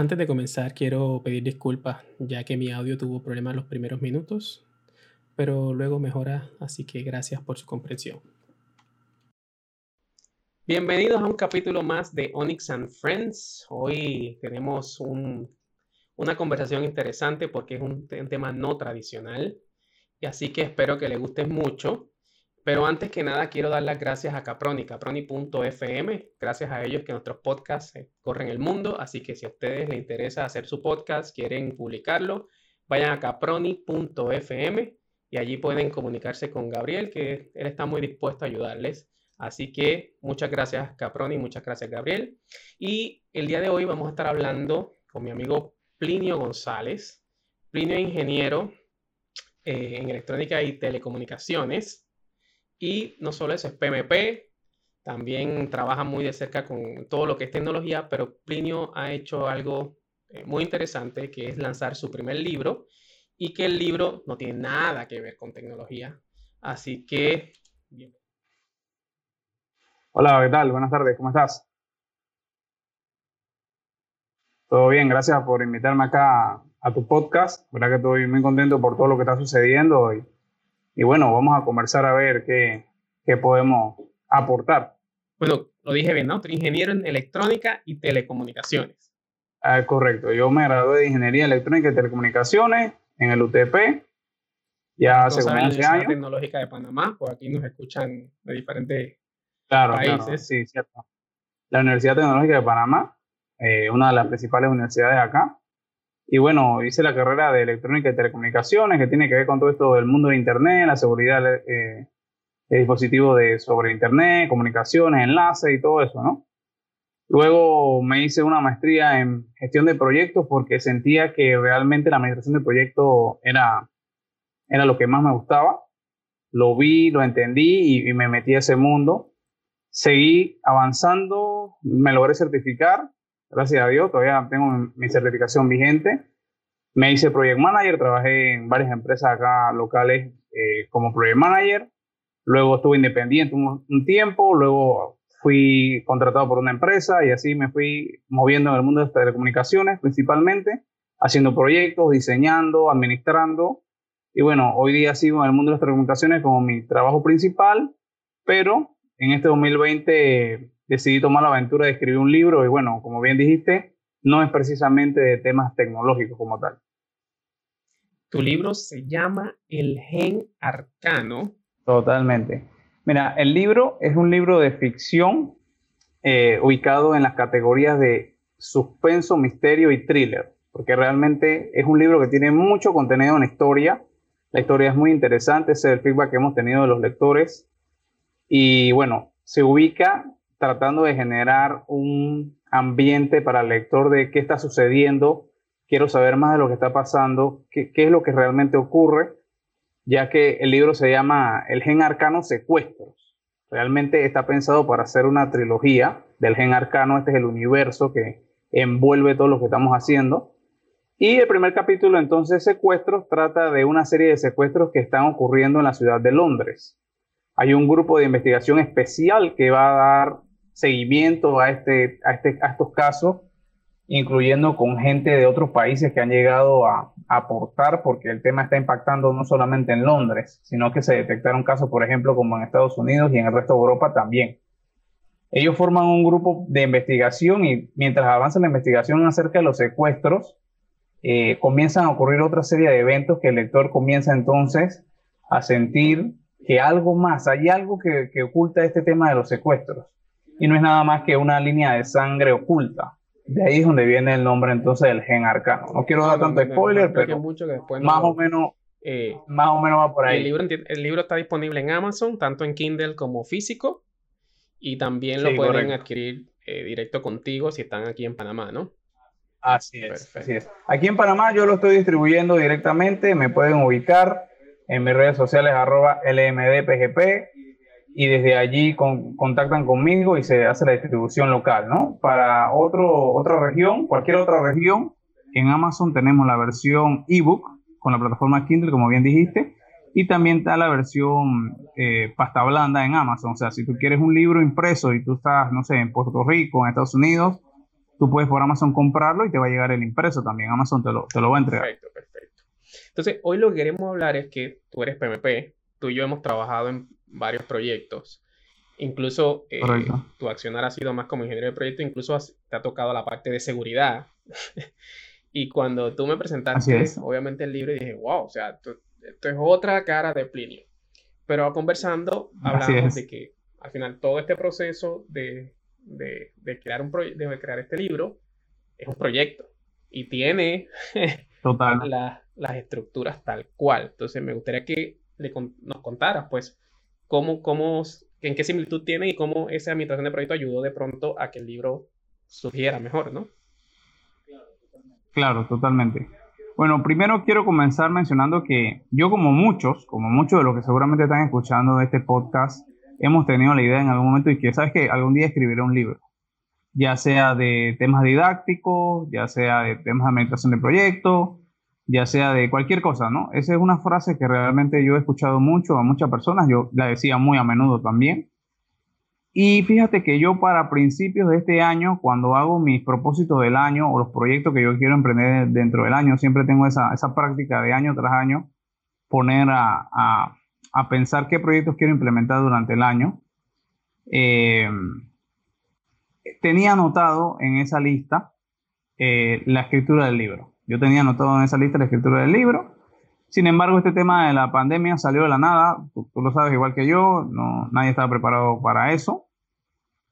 Antes de comenzar, quiero pedir disculpas, ya que mi audio tuvo problemas los primeros minutos, pero luego mejora, así que gracias por su comprensión. Bienvenidos a un capítulo más de Onyx and Friends. Hoy tenemos una conversación interesante porque es un, un tema no tradicional, y así que espero que les guste mucho. Pero antes que nada, quiero dar las gracias a Caproni, caproni.fm. Gracias a ellos que nuestros podcasts eh, corren el mundo. Así que si a ustedes les interesa hacer su podcast, quieren publicarlo, vayan a caproni.fm y allí pueden comunicarse con Gabriel, que él está muy dispuesto a ayudarles. Así que muchas gracias Caproni, muchas gracias Gabriel. Y el día de hoy vamos a estar hablando con mi amigo Plinio González. Plinio es ingeniero eh, en electrónica y telecomunicaciones. Y no solo eso, es PMP, también trabaja muy de cerca con todo lo que es tecnología, pero Plinio ha hecho algo eh, muy interesante, que es lanzar su primer libro y que el libro no tiene nada que ver con tecnología. Así que... Bien. Hola, ¿qué tal? Buenas tardes, ¿cómo estás? Todo bien, gracias por invitarme acá a tu podcast. verdad que estoy muy contento por todo lo que está sucediendo y y bueno, vamos a conversar a ver qué, qué podemos aportar. Bueno, lo dije bien, ¿no? ingeniero en electrónica y telecomunicaciones. Ah, correcto, yo me gradué de ingeniería electrónica y telecomunicaciones en el UTP. Ya hace como 11 años. Tecnológica de Panamá, por aquí nos escuchan de diferentes claro, países. Claro, sí, cierto. La Universidad Tecnológica de Panamá, eh, una de las principales universidades acá. Y bueno, hice la carrera de electrónica y telecomunicaciones, que tiene que ver con todo esto del mundo de Internet, la seguridad eh, de dispositivos de, sobre Internet, comunicaciones, enlaces y todo eso, ¿no? Luego me hice una maestría en gestión de proyectos porque sentía que realmente la administración de proyectos era, era lo que más me gustaba. Lo vi, lo entendí y me metí a ese mundo. Seguí avanzando, me logré certificar gracias a Dios, todavía tengo mi certificación vigente. Me hice Project Manager, trabajé en varias empresas acá locales eh, como Project Manager. Luego estuve independiente un, tiempo, luego fui contratado por una empresa y así me fui moviendo en el mundo de telecomunicaciones principalmente, haciendo proyectos, diseñando, administrando. Y bueno, hoy día sigo en el mundo de las telecomunicaciones como mi trabajo principal, pero en este 2020 decidí tomar la aventura de escribir un libro y bueno, como bien dijiste, no es precisamente de temas tecnológicos como tal. Tu libro se llama El Gen Arcano. Totalmente. Mira, el libro es un libro de ficción eh, ubicado en las categorías de suspenso, misterio y thriller, porque realmente es un libro que tiene mucho contenido en historia. La historia es muy interesante, ese es el feedback que hemos tenido de los lectores. Y bueno, se ubica tratando de generar un ambiente para el lector de qué está sucediendo, quiero saber más de lo que está pasando, qué, es lo que realmente ocurre, ya que el libro se llama El gen arcano secuestros. Realmente está pensado para hacer una trilogía del gen arcano, este es el universo que envuelve todo lo que estamos haciendo. Y el primer capítulo entonces, secuestros, trata de una serie de secuestros que están ocurriendo en la ciudad de Londres. Hay un grupo de investigación especial que va a dar seguimiento a, este, a, este, a estos casos, incluyendo con gente de otros países que han llegado a, aportar, porque el tema está impactando no solamente en Londres, sino que se detectaron casos, por ejemplo, como en Estados Unidos y en el resto de Europa también. Ellos forman un grupo de investigación y mientras avanza la investigación acerca de los secuestros, eh, comienzan a ocurrir otra serie de eventos que el lector comienza entonces a sentir que algo más, hay algo que, que oculta este tema de los secuestros y no es nada más que una línea de sangre oculta. De ahí es donde viene el nombre entonces del gen arcano. No quiero dar tanto spoiler, pero mucho que después más o menos eh, más o menos va por ahí. El libro, el libro está disponible en Amazon, tanto en Kindle como físico, y también lo pueden adquirir eh, directo contigo si están aquí en Panamá, ¿no? Así es, así es. Aquí en Panamá yo lo estoy distribuyendo directamente, me pueden ubicar en mis redes sociales arroba lmdpgp y desde allí contactan conmigo y se hace la distribución local, ¿no? Para otro, otra región, cualquier otra región, en Amazon tenemos la versión ebook con la plataforma Kindle, como bien dijiste, y también está la versión eh, pasta blanda en Amazon. O sea, si tú quieres un libro impreso y tú estás, no sé, en Puerto Rico, en Estados Unidos, tú puedes por Amazon comprarlo y te va a llegar el impreso también. Amazon te lo, te lo va a entregar. Perfecto, perfecto. Entonces, hoy lo que queremos hablar es que tú eres PMP, tú y yo hemos trabajado en varios proyectos. Incluso eh, tu accionar ha sido más como ingeniero de proyecto, incluso te ha tocado la parte de seguridad. y cuando tú me presentaste, obviamente el libro, dije, wow, o sea, esto, es otra cara de Plinio. Pero conversando, hablamos de que al final todo este proceso de, crear, un de crear este libro es un proyecto y tiene Total. las estructuras tal cual. Entonces me gustaría que nos contaras, pues, cómo, cómo, en qué similitud tiene y cómo esa administración de proyecto ayudó de pronto a que el libro surgiera mejor, ¿no? Claro, totalmente. Bueno, primero quiero comenzar mencionando que yo como muchos, como muchos de los que seguramente están escuchando este podcast, hemos tenido la idea en algún momento y que sabes que algún día escribiré un libro, ya sea de temas didácticos, ya sea de temas de administración de proyectos, ya sea de cualquier cosa, ¿no? Esa es una frase que realmente yo he escuchado mucho a muchas personas, yo la decía muy a menudo también. Y fíjate que yo para principios de este año, cuando hago mis propósitos del año o los proyectos que yo quiero emprender dentro del año, siempre tengo esa, esa práctica de año tras año, poner a, a, pensar qué proyectos quiero implementar durante el año. Eh, tenía anotado en esa lista eh, la escritura del libro. Yo tenía anotado en esa lista la escritura del libro. Sin embargo, este tema de la pandemia salió de la nada. Tú, lo sabes igual que yo. No, nadie estaba preparado para eso.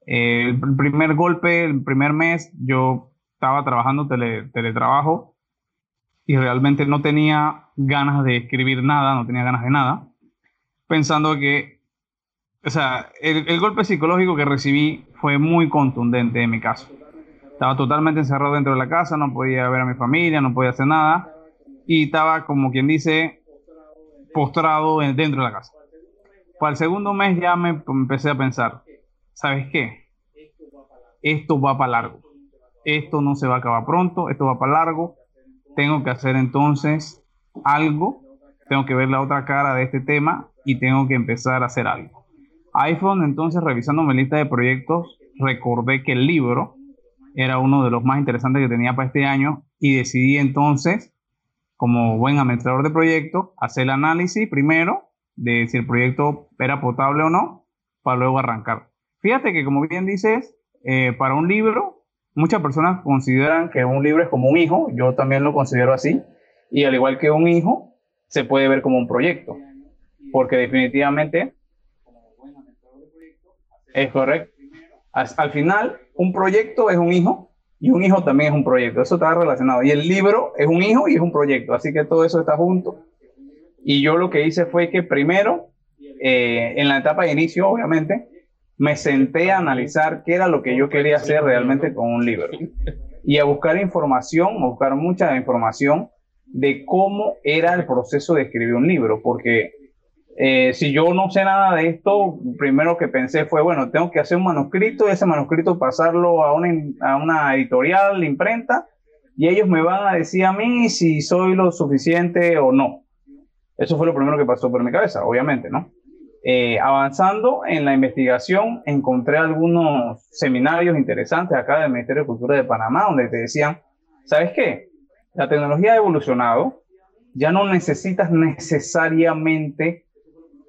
Eh, el primer golpe, el primer mes, yo estaba trabajando teletrabajo y realmente no tenía ganas de escribir nada, no tenía ganas de nada, pensando que, o sea, el, el golpe psicológico que recibí fue muy contundente en mi caso. Estaba totalmente encerrado dentro de la casa, no podía ver a mi familia, no podía hacer nada. Y estaba, como quien dice, postrado dentro de la casa. Para el segundo mes ya me empecé a pensar, ¿sabes qué? Esto va para largo. Esto no se va a acabar pronto, esto va para largo. Tengo que hacer entonces algo. Tengo que ver la otra cara de este tema y tengo que empezar a hacer algo. iPhone, entonces, revisando mi lista de proyectos, recordé que el libro era uno de los más interesantes que tenía para este año y decidí entonces, como buen administrador de proyecto, hacer el análisis primero de si el proyecto era potable o no, para luego arrancar. Fíjate que como bien dices, eh, para un libro, muchas personas consideran que un libro es como un hijo, yo también lo considero así, y al igual que un hijo, se puede ver como un proyecto, porque definitivamente es correcto. al final, un proyecto es un hijo y un hijo también es un proyecto. Eso está relacionado. Y el libro es un hijo y es un proyecto. Así que todo eso está junto. Y yo lo que hice fue que primero, eh, en la etapa de inicio, obviamente, me senté a analizar qué era lo que yo quería hacer realmente con un libro. Y a buscar información, a buscar mucha información de cómo era el proceso de escribir un libro. Porque eh, si yo no sé nada de esto, primero que pensé fue, bueno, tengo que hacer un manuscrito, ese manuscrito pasarlo a una, a una editorial, imprenta, y ellos me van a decir a mí si soy lo suficiente o no. Eso fue lo primero que pasó por mi cabeza, obviamente, ¿no? Eh, avanzando en la investigación, encontré algunos seminarios interesantes acá del Ministerio de Cultura de Panamá, donde te decían, ¿sabes qué? La tecnología ha evolucionado, ya no necesitas necesariamente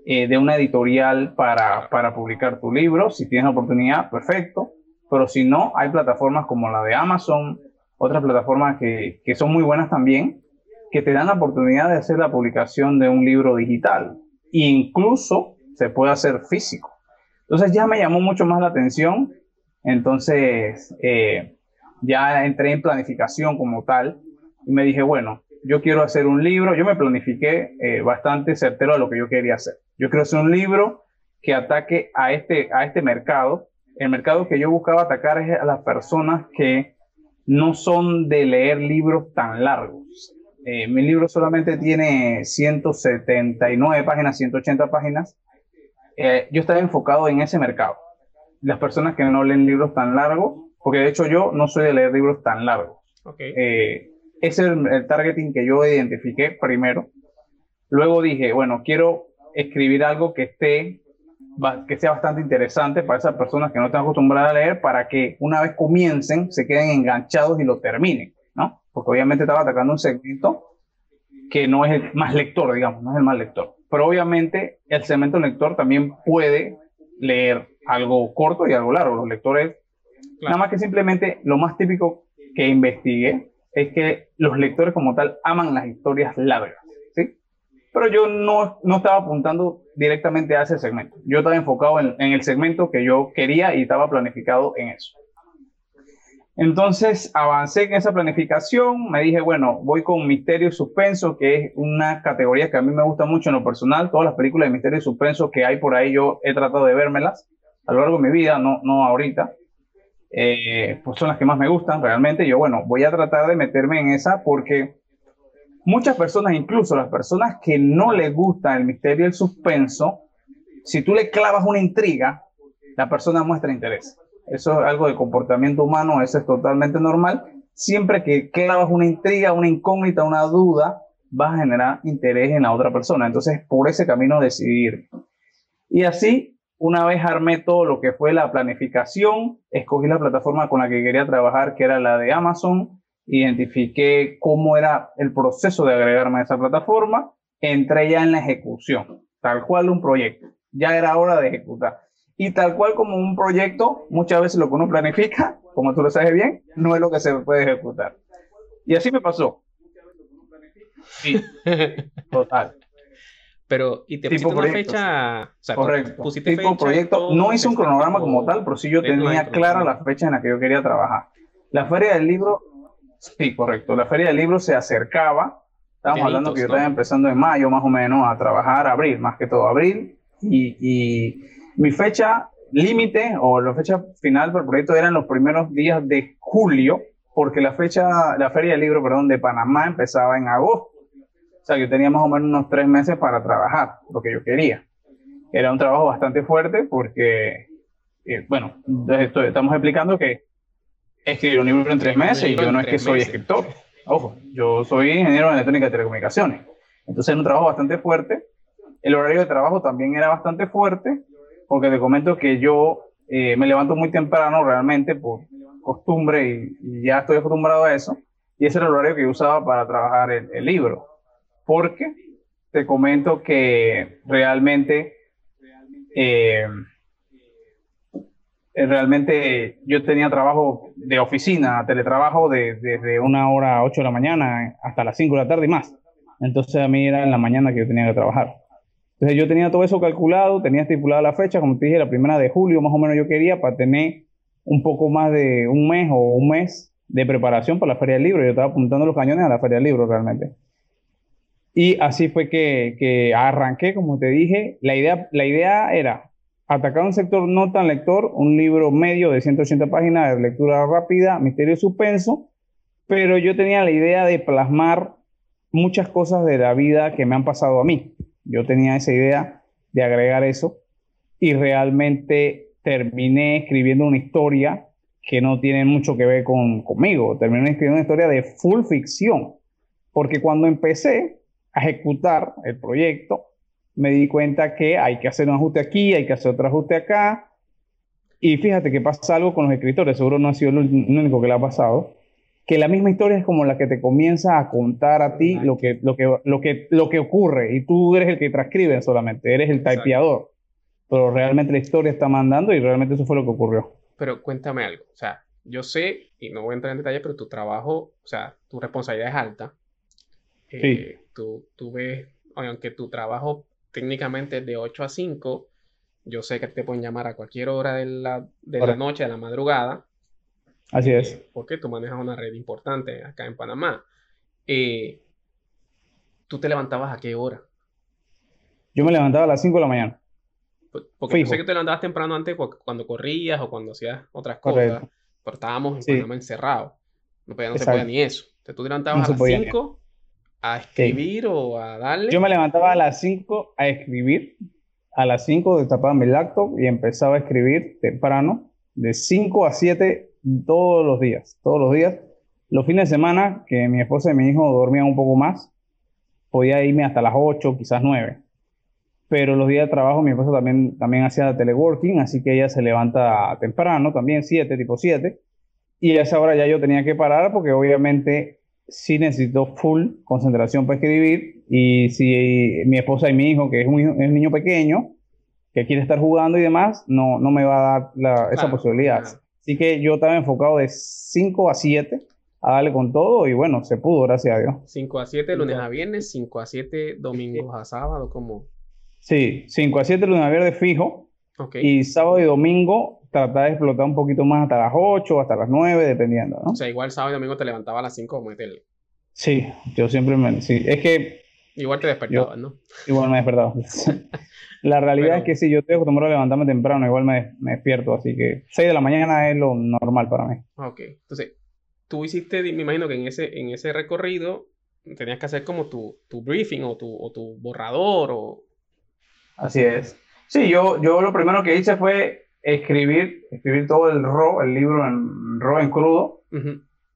eh, de una editorial para, para publicar tu libro. Si tienes la oportunidad, perfecto. Pero si no, hay plataformas como la de Amazon, otras plataformas que, que son muy buenas también, que te dan la oportunidad de hacer la publicación de un libro digital. Incluso se puede hacer físico. Entonces ya me llamó mucho más la atención. Entonces eh, ya entré en planificación como tal y me dije, bueno, yo quiero hacer un libro. Yo me planifiqué eh, bastante certero a lo que yo quería hacer. Yo quiero hacer un libro que ataque a este, a este mercado. El mercado que yo buscaba atacar es a las personas que no son de leer libros tan largos. Eh, mi libro solamente tiene 179 páginas, 180 páginas. Eh, yo estaba enfocado en ese mercado. Las personas que no leen libros tan largos, porque de hecho yo no soy de leer libros tan largos. Okay. Eh, ese es el, el, targeting que yo identifiqué primero. Luego dije, bueno, quiero escribir algo que esté que sea bastante interesante para esas personas que no están acostumbradas a leer, para que una vez comiencen se queden enganchados y lo terminen, ¿no? Porque obviamente estaba atacando un segmento que no es el más lector, digamos, no es el más lector. Pero obviamente el segmento lector también puede leer algo corto y algo largo. Los lectores, nada más que simplemente lo más típico que investigué es que los lectores como tal aman las historias largas. Pero yo no, no estaba apuntando directamente a ese segmento. Yo estaba enfocado en, en el segmento que yo quería y estaba planificado en eso. Entonces avancé en esa planificación, me dije, bueno, voy con misterio y suspenso, que es una categoría que a mí me gusta mucho en lo personal. Todas las películas de misterio y suspenso que hay por ahí, yo he tratado de vérmelas a lo largo de mi vida, no, no ahorita. Eh, pues son las que más me gustan realmente. Yo, bueno, voy a tratar de meterme en esa porque muchas personas, incluso las personas que no les gusta el misterio y el suspenso, si tú le clavas una intriga, la persona muestra interés. Eso es algo de comportamiento humano, eso es totalmente normal. Siempre que clavas una intriga, una incógnita, una duda, vas a generar interés en la otra persona. Entonces, por ese camino decidir. Y así, una vez armé todo lo que fue la planificación, escogí la plataforma con la que quería trabajar, que era la de Amazon, identifiqué cómo era el proceso de agregarme a esa plataforma, entré ya en la ejecución, tal cual un proyecto. Ya era hora de ejecutar. Y tal cual como un proyecto, muchas veces lo que uno planifica, como tú lo sabes bien, no es lo que se puede ejecutar. Y así me pasó. Sí, total. Pero, ¿y te pusiste una fecha? Correcto. Pusiste tipo proyecto. No hice un cronograma como tal, pero sí yo tenía clara la fecha en la que yo quería trabajar. La feria del libro, sí, correcto. La feria del libro se acercaba. Estábamos hablando que yo estaba empezando en mayo, más o menos, a trabajar, abril, más que todo abril. Y, y mi fecha límite o la fecha final del proyecto eran los primeros días de julio, porque la fecha, la feria del libro, perdón, de Panamá empezaba en agosto. O sea, yo tenía más o menos unos tres meses para trabajar, lo que yo quería. Era un trabajo bastante fuerte porque, eh, bueno, esto, estamos explicando que escribir un libro en tres meses y yo no es que soy escritor. Ojo, yo soy ingeniero en electrónica y telecomunicaciones. Entonces era un trabajo bastante fuerte. El horario de trabajo también era bastante fuerte porque te comento que yo eh, me levanto muy temprano realmente por costumbre y, ya estoy acostumbrado a eso. Y ese era el horario que yo usaba para trabajar el, libro. Porque te comento que realmente, eh, realmente yo tenía trabajo de oficina, teletrabajo desde de, una hora a 8 de la mañana hasta las 5 de la tarde y más. Entonces a mí era en la mañana que yo tenía que trabajar. Entonces yo tenía todo eso calculado, tenía estipulada la fecha, como te dije, la primera de julio más o menos yo quería para tener un poco más de un mes o un mes de preparación para la Feria del Libro. Yo estaba apuntando los cañones a la Feria del Libro realmente. Y así fue que, que arranqué, como te dije. La idea, la idea era atacar un sector no tan lector, un libro medio de 180 páginas de lectura rápida, misterio y suspenso, pero yo tenía la idea de plasmar muchas cosas de la vida que me han pasado a mí. Yo tenía esa idea de agregar eso y realmente terminé escribiendo una historia que no tiene mucho que ver con, conmigo. Terminé escribiendo una historia de full ficción, porque cuando empecé a ejecutar el proyecto, me di cuenta que hay que hacer un ajuste aquí, hay que hacer otro ajuste acá. Y fíjate que pasa algo con los escritores, seguro no ha sido el único que le ha pasado, que la misma historia es como la que te comienza a contar a ti lo que, lo, que, lo, que, lo que ocurre y tú eres el que transcribe solamente, eres el typeador, pero realmente la historia está mandando y realmente eso fue lo que ocurrió. Pero cuéntame algo, o sea, yo sé, y no voy a entrar en detalle, pero tu trabajo, o sea, tu responsabilidad es alta. sí. Eh, tú, tú ves, aunque tu trabajo técnicamente de 8 a 5, yo sé que te pueden llamar a cualquier hora de la, de la noche, de la madrugada, Así es. Porque tú manejas una red importante acá en Panamá. Eh, ¿Tú te levantabas a qué hora? Yo me levantaba a las 5 de la mañana. Porque yo sé que te levantabas temprano antes cuando corrías o cuando hacías otras cosas. Pero estábamos en Panamá encerrados. No, no se podía ni eso. Entonces tú te levantabas a las 5 a escribir o a darle. Yo me levantaba a las 5 a escribir. A las 5 destapaba mi laptop y empezaba a escribir temprano. De 5 a 7 todos los días, todos los días. Los fines de semana, que mi esposa y mi hijo dormían un poco más, podía irme hasta las 8, quizás 9. pero los días de trabajo mi esposa también, también hacía teleworking, así que ella se levanta temprano, también 7, tipo 7, y a esa hora ya yo tenía que parar porque obviamente sí necesito full concentración para escribir, y si mi esposa y mi hijo, que es un, es un niño pequeño, que quiere estar jugando y demás, no, no me va a dar esa posibilidad. Así que yo estaba enfocado de 5 a 7 a darle con todo y bueno, se pudo, gracias a Dios. 5 a 7 lunes a viernes, 5 a 7 domingos a sábado, como... Sí, 5 a 7 lunes a viernes fijo. Y sábado y domingo tratar de explotar un poquito más hasta las 8 hasta las 9, dependiendo, ¿no? O sea, igual sábado y domingo te levantaba a las 5 como meterle. Sí, yo siempre me... Sí, es que... Igual te despertabas, ¿no? Igual me despertaba. la realidad es que sí, yo estoy acostumbrado a levantarme temprano, igual me, me, despierto, así que 6 de la mañana es lo normal para mí. Ok, entonces, tú hiciste, me imagino que en ese, en ese recorrido tenías que hacer como tu, tu briefing o tu, o tu borrador o... Así es. Sí, yo, yo lo primero que hice fue escribir, escribir todo el RAW, el libro en RAW en crudo,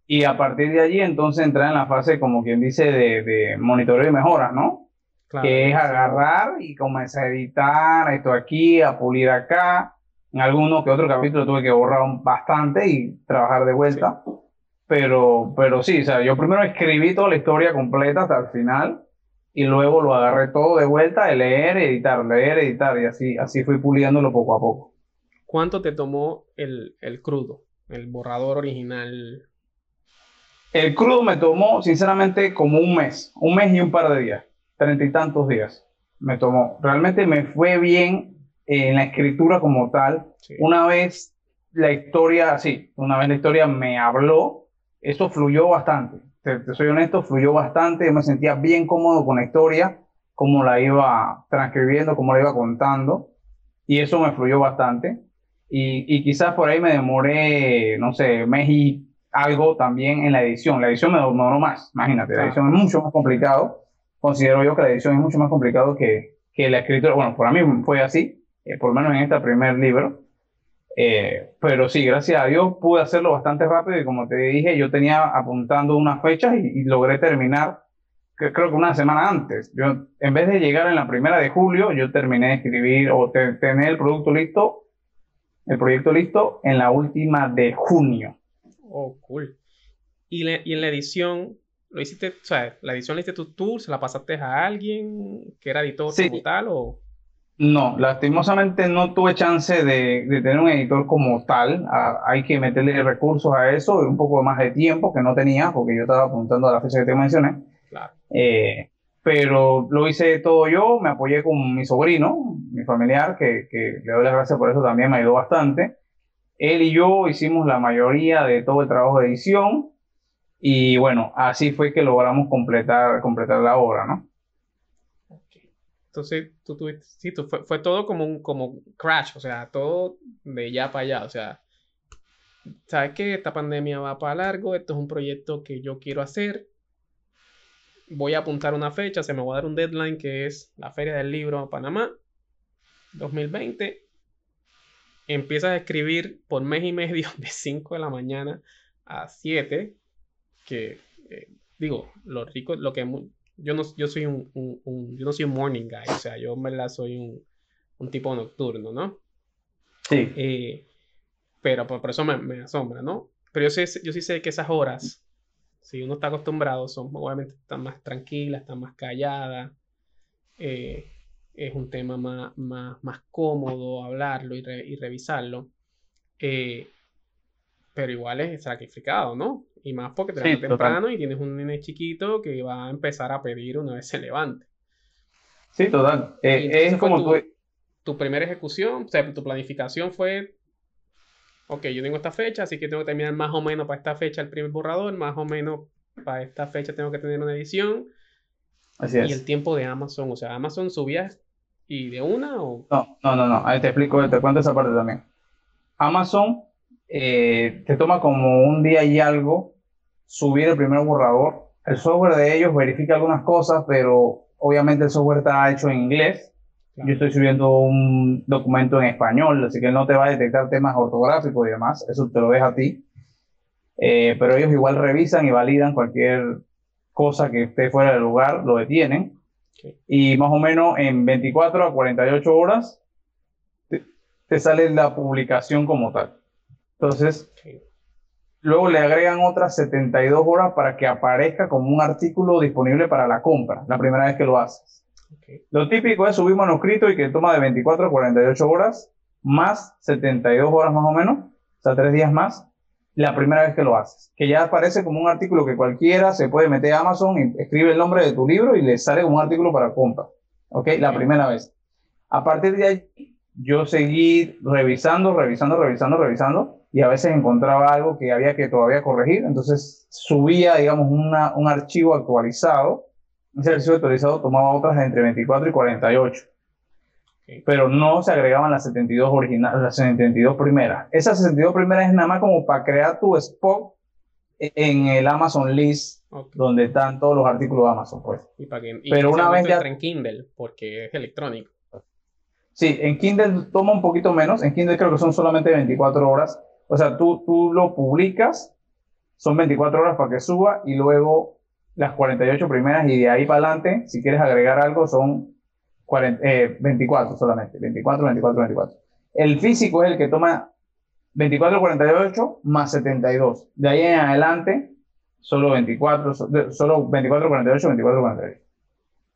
y a partir de allí entonces entrar en la fase, como quien dice, de, de monitoreo y mejora, ¿no? que es agarrar y comenzar a editar esto aquí, a pulir acá. En alguno que otro capítulo tuve que borrar bastante y trabajar de vuelta. Pero, pero sí, o sea, yo primero escribí toda la historia completa hasta el final y luego lo agarré todo de vuelta de leer, editar, leer, editar y así, así fui puliéndolo poco a poco. ¿Cuánto te tomó el, el crudo, el borrador original? El crudo me tomó, sinceramente, como un mes, un mes y un par de días, treinta y tantos días me tomó. Realmente me fue bien en la escritura como tal. Una vez la historia, sí, una vez la historia me habló, eso fluyó bastante. Te, soy honesto, fluyó bastante. Yo me sentía bien cómodo con la historia, cómo la iba transcribiendo, cómo la iba contando. Y eso me fluyó bastante. Y, y quizás por ahí me demoré, no sé, mes y algo también en la edición. La edición me demoró más, imagínate. La edición es mucho más complicado. Considero yo que la edición es mucho más complicado que, que la escritura. Bueno, para mí fue así, eh, por lo menos en este primer libro. Eh, pero sí, gracias a Dios pude hacerlo bastante rápido y como te dije, yo tenía apuntando unas fechas y, logré terminar, que, creo que una semana antes. Yo, en vez de llegar en la primera de julio, yo terminé de escribir o tener el producto listo, el proyecto listo en la última de junio. Oh, cool. Y, y en la edición, lo hiciste, o sea, la edición la hiciste tú, tú, se la pasaste a alguien que era editor como tal o... No, lastimosamente no tuve chance de, tener un editor como tal. hay que meterle recursos a eso y un poco más de tiempo que no tenía porque yo estaba apuntando a la fecha que te mencioné. Claro. Eh, pero lo hice todo yo, me apoyé con mi sobrino, mi familiar, que, que le doy las gracias por eso también, me ayudó bastante. Él y yo hicimos la mayoría de todo el trabajo de edición y bueno, así fue que logramos completar, completar la obra, ¿no? Entonces, tú tuviste, sí, tú, fue, fue, todo como un como crash, o sea, todo de ya para allá, o sea, ¿sabes qué? Esta pandemia va para largo, esto es un proyecto que yo quiero hacer, voy a apuntar una fecha, se me va a dar un deadline que es la Feria del Libro a Panamá, 2020. Empiezas a escribir por mes y medio de 5 de la mañana a 7, que eh, digo, lo rico, lo que yo no, yo soy un, yo no soy un morning guy, o sea, yo en verdad soy un, un tipo nocturno, ¿no? Sí. Eh, pero por, eso me, asombra, ¿no? Pero yo, sé, yo sí sé que esas horas, si uno está acostumbrado, son obviamente están más tranquilas, están más calladas, eh, es un tema más, más, más cómodo hablarlo y, y revisarlo. Eh, pero igual es sacrificado, ¿no? Y más porque te levantas temprano y tienes un nene chiquito que va a empezar a pedir una vez se levante. Sí, total. Eh, es como tu, tu primera ejecución, o sea, tu planificación fue, ok, yo tengo esta fecha, así que tengo que terminar más o menos para esta fecha el primer borrador, más o menos para esta fecha tengo que tener una edición. Así es. Y el tiempo de Amazon, o sea, Amazon subía y de una o... No, no, no, no, ahí te explico, te cuento esa parte también. Amazon eh, te toma como un día y algo subir el primer borrador. El software de ellos verifica algunas cosas, pero obviamente el software está hecho en inglés. Yo estoy subiendo un documento en español, así que no te va a detectar temas ortográficos y demás. Eso te lo deja a ti. Eh, pero ellos igual revisan y validan cualquier cosa que esté fuera del lugar, lo detienen. Y más o menos en 24 a 48 horas te, sale la publicación como tal. Entonces, luego le agregan otras 72 horas para que aparezca como un artículo disponible para la compra, la primera vez que lo haces. Lo típico es subir manuscrito y que toma de 24 a 48 horas, más 72 horas más o menos, o sea, tres días más, la primera vez que lo haces. Que ya aparece como un artículo que cualquiera se puede meter a Amazon y escribe el nombre de tu libro y le sale como un artículo para compra. ¿Ok? La primera vez. A partir de ahí, yo seguí revisando, revisando, revisando, revisando y a veces encontraba algo que había que todavía corregir. Entonces subía, digamos, una, un archivo actualizado. Ese archivo actualizado tomaba otras entre 24 y 48 pero no se agregaban las 72 originales, las 72 primeras. Esas 72 primeras es nada más como para crear tu spot en el Amazon List, donde están todos los artículos de Amazon, pues. pero una vez ya en Kindle, porque es electrónico. Sí, en Kindle toma un poquito menos. En Kindle creo que son solamente 24 horas. O sea, tú, tú lo publicas, son 24 horas para que suba y luego las 48 primeras y de ahí para adelante, si quieres agregar algo, son 24 eh, solamente, 24, 24, 24. El físico es el que toma 24, 48 más 72. De ahí en adelante, solo 24, solo 24, 48, 24, 48.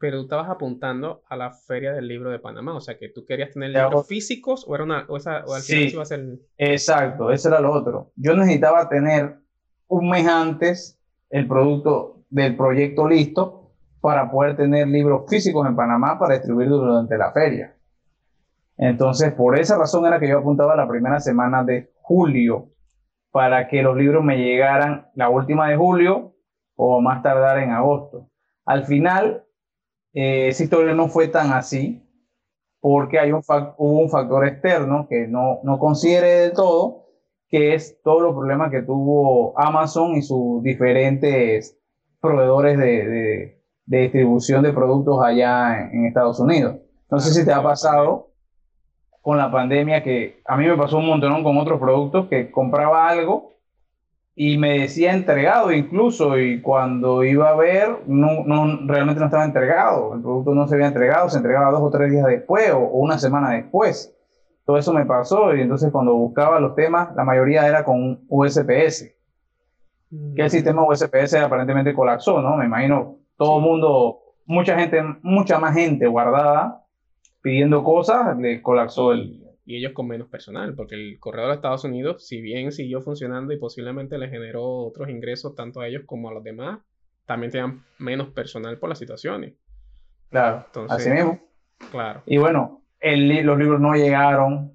Pero tú estabas apuntando a la Feria del Libro de Panamá, o sea que tú querías tener libros físicos o era una, o, esa, o al final sí, iba a ser... Exacto, ese era lo otro. Yo necesitaba tener un mes antes el producto del proyecto listo para poder tener libros físicos en Panamá para distribuir durante la feria. Entonces, por esa razón era que yo apuntaba la primera semana de julio para que los libros me llegaran la última de julio o más tardar en agosto. Al final, eh, esa historia no fue tan así porque hay un hubo un factor externo que no, no del todo, que es todos los problemas que tuvo Amazon y sus diferentes proveedores de de distribución de productos allá en, Estados Unidos. No sé si te ha pasado con la pandemia que a mí me pasó un montón con otros productos que compraba algo y me decía entregado incluso y cuando iba a ver no, no, realmente no estaba entregado, el producto no se había entregado, se entregaba dos o tres días después o, o una semana después. Todo eso me pasó y entonces cuando buscaba los temas la mayoría era con USPS. Que el sistema USPS aparentemente colapsó, ¿no? Me imagino todo el mundo, mucha gente, mucha más gente guardada pidiendo cosas, le colapsó el... Y ellos con menos personal, porque el correo de Estados Unidos, si bien siguió funcionando y posiblemente le generó otros ingresos tanto a ellos como a los demás, también tenían menos personal por las situaciones. Claro, así mismo. Claro. Y bueno, los libros no llegaron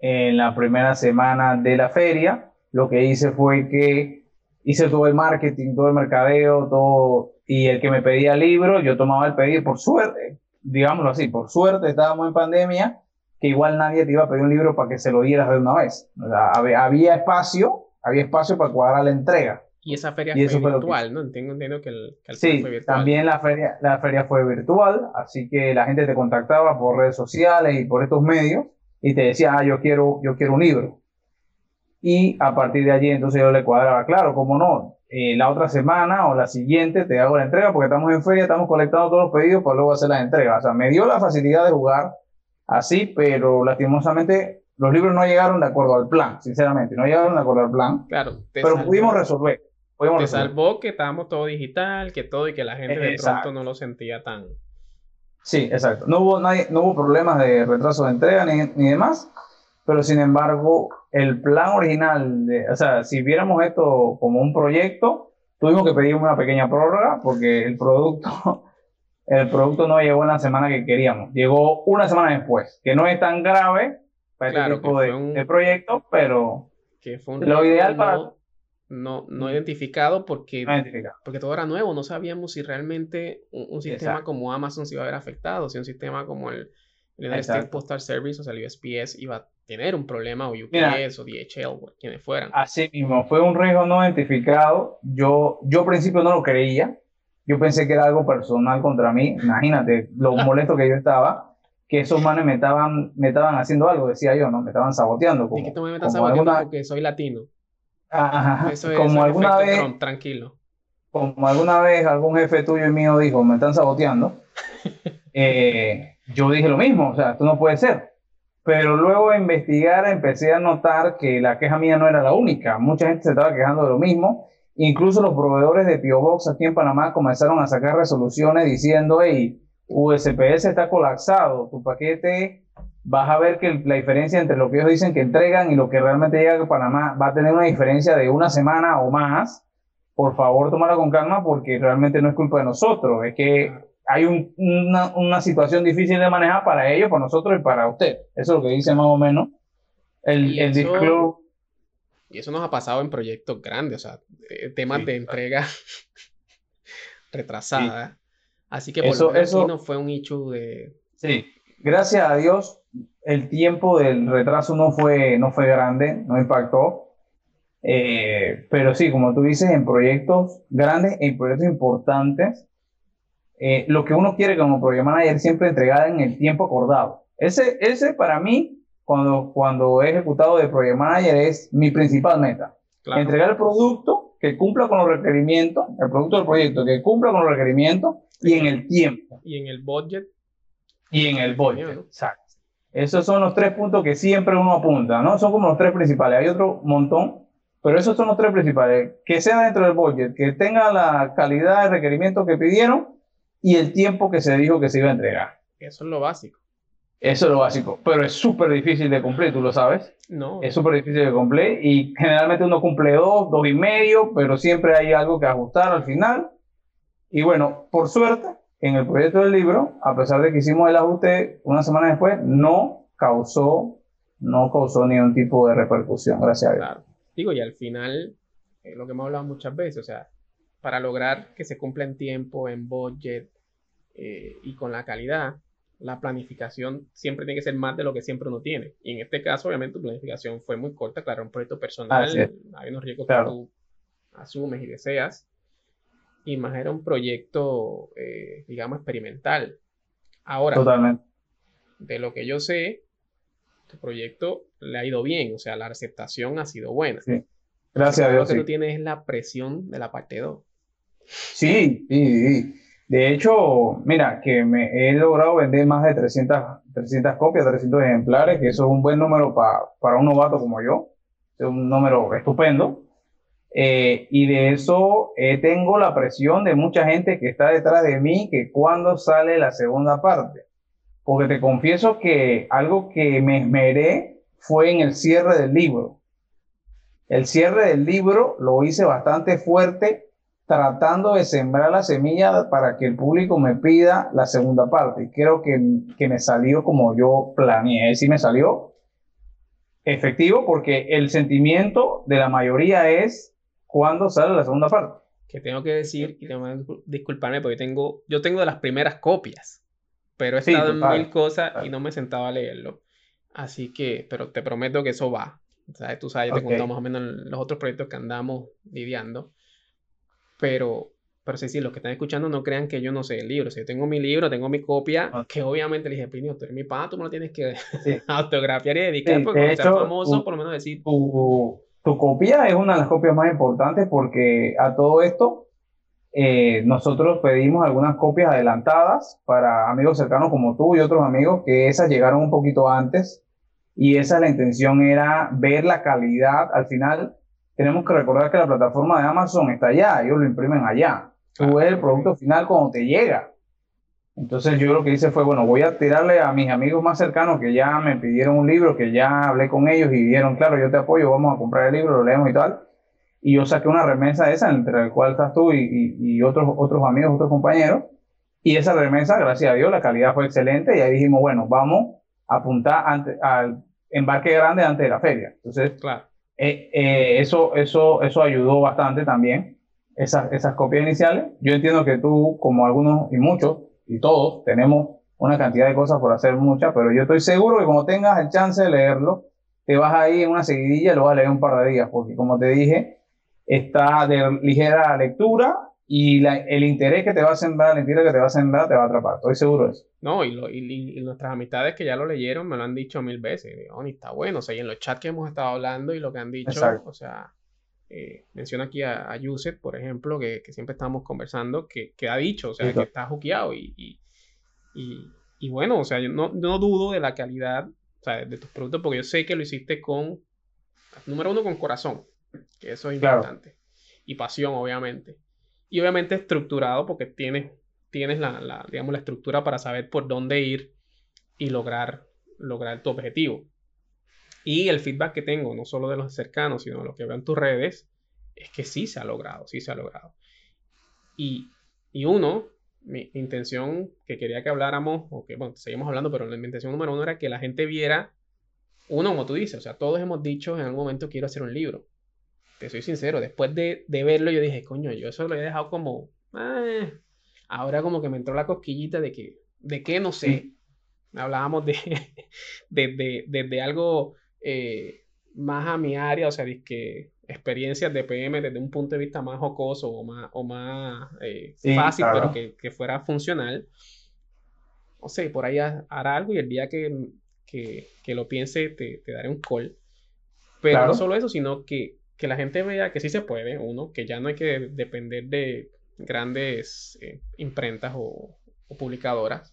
en la primera semana de la feria. Lo que hice fue que hice todo el marketing, todo el mercadeo, todo y el que me pedía libro, yo tomaba el pedido, por suerte, digámoslo así, por suerte estábamos en pandemia, que igual nadie te iba a pedir un libro para que se lo dieras de una vez. había, espacio, había espacio para cuadrar la entrega. Y esa feria fue virtual, ¿no? Entiendo, entiendo que el, que sí, fue virtual. también la feria, la feria fue virtual, así que la gente te contactaba por redes sociales y por estos medios y te decía, ah, yo quiero, yo quiero un libro. Y a partir de allí entonces yo le cuadraba, claro, cómo no, eh, la otra semana o la siguiente te hago la entrega porque estamos en feria, estamos colectando todos los pedidos para luego hacer la entrega. O sea, me dio la facilidad de jugar así, pero lastimosamente los libros no llegaron de acuerdo al plan, sinceramente, no llegaron de acuerdo al plan. Claro, pero pudimos resolver. te salvó que estábamos todo digital, que todo y que la gente de pronto no lo sentía tan. Sí, exacto. No hubo, nadie, no hubo problemas de retraso de entrega ni, ni demás pero sin embargo, el plan original, de, o sea, si viéramos esto como un proyecto, tuvimos que pedir una pequeña prórroga porque el producto, el producto no llegó en la semana que queríamos, llegó una semana después, que no es tan grave para este tipo de, proyecto, pero que fue un lo ideal para... No, no identificado porque, porque todo era nuevo, no sabíamos si realmente un, sistema como Amazon se iba a ver afectado, si un sistema como el, el United Postal Service, o sea, el USPS, iba a tener un problema, o UPS, o DHL, o quienes fueran. Así mismo, fue un riesgo no identificado. Yo, yo al principio no lo creía. Yo pensé que era algo personal contra mí. Imagínate lo molesto que yo estaba, que esos manes me estaban, me estaban haciendo algo, decía yo, ¿no? Me estaban saboteando. Como, y que tú me estás saboteando porque soy latino. Ajá, Eso es como alguna vez. tranquilo. Como alguna vez algún jefe tuyo y mío dijo, me están saboteando. eh, yo dije lo mismo, o sea, esto no puede ser. Pero luego de investigar empecé a notar que la queja mía no era la única. Mucha gente se estaba quejando de lo mismo. Incluso los proveedores de Pio Box aquí en Panamá comenzaron a sacar resoluciones diciendo, hey, USPS está colapsado, tu paquete vas a ver que la diferencia entre lo que ellos dicen que entregan y lo que realmente llega a Panamá va a tener una diferencia de una semana o más. Por favor, tómala con calma porque realmente no es culpa de nosotros, es que hay una, una, situación difícil de manejar para ellos, para nosotros y para usted. Eso es lo que dice más o menos el, el Y eso nos ha pasado en proyectos grandes, o sea, eh, temas de entrega retrasada. Así que por eso, eso no fue un hecho de... Sí, gracias a Dios el tiempo del retraso no fue, no fue grande, no impactó. Eh, pero sí, como tú dices, en proyectos grandes, en proyectos importantes, eh, lo que uno quiere como project manager siempre entregar en el tiempo acordado. Ese, ese para mí, cuando, cuando he ejecutado de project manager, es mi principal meta. Entregar el producto que cumpla con los requerimientos, el producto del proyecto que cumpla con los requerimientos y en el tiempo. Y en el budget. Y en el budget, exacto. Esos son los tres puntos que siempre uno apunta, ¿no? Son como los tres principales. Hay otro montón, pero esos son los tres principales. Que sea dentro del budget, que tenga la calidad de requerimiento que pidieron y el tiempo que se dijo que se iba a entregar. Eso es lo básico. Eso es lo básico, pero es súper difícil de cumplir, tú lo sabes. No. Es súper difícil de cumplir y generalmente uno cumple dos, dos y medio, pero siempre hay algo que ajustar al final. Y bueno, por suerte, en el proyecto del libro, a pesar de que hicimos el ajuste una semana después, no causó, no causó ningún tipo de repercusión, gracias a Dios. Claro. Digo, y al final, eh, lo que hemos hablado muchas veces, o sea, para lograr que se cumpla en tiempo, en budget eh, y con la calidad, la planificación siempre tiene que ser más de lo que siempre uno tiene. Y en este caso, obviamente, tu planificación fue muy corta, claro, un proyecto personal, hay unos riesgos que tú asumes y deseas, y más era un proyecto, eh, digamos, experimental. Ahora, Totalmente. de lo que yo sé, tu proyecto le ha ido bien, o sea, la aceptación ha sido buena. Sí. Gracias a Dios. Lo que tú tienes es la presión de la parte 2. Sí, sí, De hecho, mira, que me he logrado vender más de 300, 300 copias, 300 ejemplares, que eso es un buen número para un novato como yo. Es un número estupendo. Eh, y de eso eh, tengo la presión de mucha gente que está detrás de mí, que cuando sale la segunda parte. Porque te confieso que algo que me esmeré fue en el cierre del libro. El cierre del libro lo hice bastante fuerte tratando de sembrar la semilla para que el público me pida la segunda parte. Y creo que, que me salió como yo planeé. Sí me salió efectivo porque el sentimiento de la mayoría es cuando sale la segunda parte. Que tengo que decir, y tengo que disculparme porque tengo, yo tengo de las primeras copias, pero he estado en mil cosas y no me sentaba a leerlo. Así que, pero te prometo que eso va. Tú sabes, yo te contamos más o menos los otros proyectos que andamos lidiando. Pero, pero sí, sí, los que están escuchando no crean que yo no sé el libro. Si yo tengo mi libro, tengo mi copia, que obviamente le dije, Pinio, tú eres mi papá, tú me lo tienes que autografiar y dedicar, porque ser famoso, por lo menos decir. Tu, tu, copia es una de las copias más importantes porque a todo esto eh, nosotros pedimos algunas copias adelantadas para amigos cercanos como tú y otros amigos, que esas llegaron un poquito antes y esa es la intención, era ver la calidad. Al final, tenemos que recordar que la plataforma de Amazon está allá, ellos lo imprimen allá. Tú ves el producto final cuando te llega. Entonces yo lo que hice fue, bueno, voy a tirarle a mis amigos más cercanos que ya me pidieron un libro, que ya hablé con ellos y dijeron, claro, yo te apoyo, vamos a comprar el libro, lo leemos y tal. Y yo saqué una remesa esa, entre la cual estás tú y, y, otros, otros amigos, otros compañeros. Y esa remesa, gracias a Dios, la calidad fue excelente. Y ahí dijimos, bueno, vamos a apuntar al embarque grande antes de la feria. Entonces, claro. Eh, eh, eso, eso, eso ayudó bastante también, esas, esas copias iniciales. Yo entiendo que tú, como algunos y muchos, y todos, tenemos una cantidad de cosas por hacer muchas, pero yo estoy seguro que cuando tengas el chance de leerlo, te vas ahí en una seguidilla y lo vas a leer un par de días, porque como te dije, está de ligera lectura y el interés que te va a sembrar, el interés que te va a sembrar, te va a atrapar. Estoy seguro de eso. No, y, y, nuestras amistades que ya lo leyeron me lo han dicho mil veces. Oh, está bueno. O sea, y en los chats que hemos estado hablando y lo que han dicho, o sea, eh, menciona aquí a, a Yuset, por ejemplo, que, que, siempre estamos conversando, que, que ha dicho, o sea, que está juqueado y, Y, bueno, o sea, yo no, dudo de la calidad de tus productos porque yo sé que lo hiciste con, número uno, con corazón, que eso es importante. Y pasión, obviamente. Y obviamente estructurado porque tienes, tienes la, digamos, la estructura para saber por dónde ir y lograr, lograr tu objetivo. Y el feedback que tengo, no solo de los cercanos, sino de lo que veo en tus redes, es que sí se ha logrado, sí se ha logrado. Y, uno, mi intención que quería que habláramos, o que, bueno, seguimos hablando, pero mi intención número uno era que la gente viera, uno, como tú dices, o sea, todos hemos dicho en algún momento quiero hacer un libro. Te soy sincero, después de, verlo yo dije, coño, yo eso lo he dejado como, eh". ahora como que me entró la cosquillita de que, de qué no sé. Hablábamos de, de, de, algo eh, más a mi área, o sea, que experiencias de PM desde un punto de vista más jocoso o más, o más eh, fácil, pero que, fuera funcional. No sé, por ahí hará algo y el día que, lo piense te, daré un call. Pero no solo eso, sino que, la gente vea que sí se puede, uno, que ya no hay que depender de grandes eh, imprentas o, publicadoras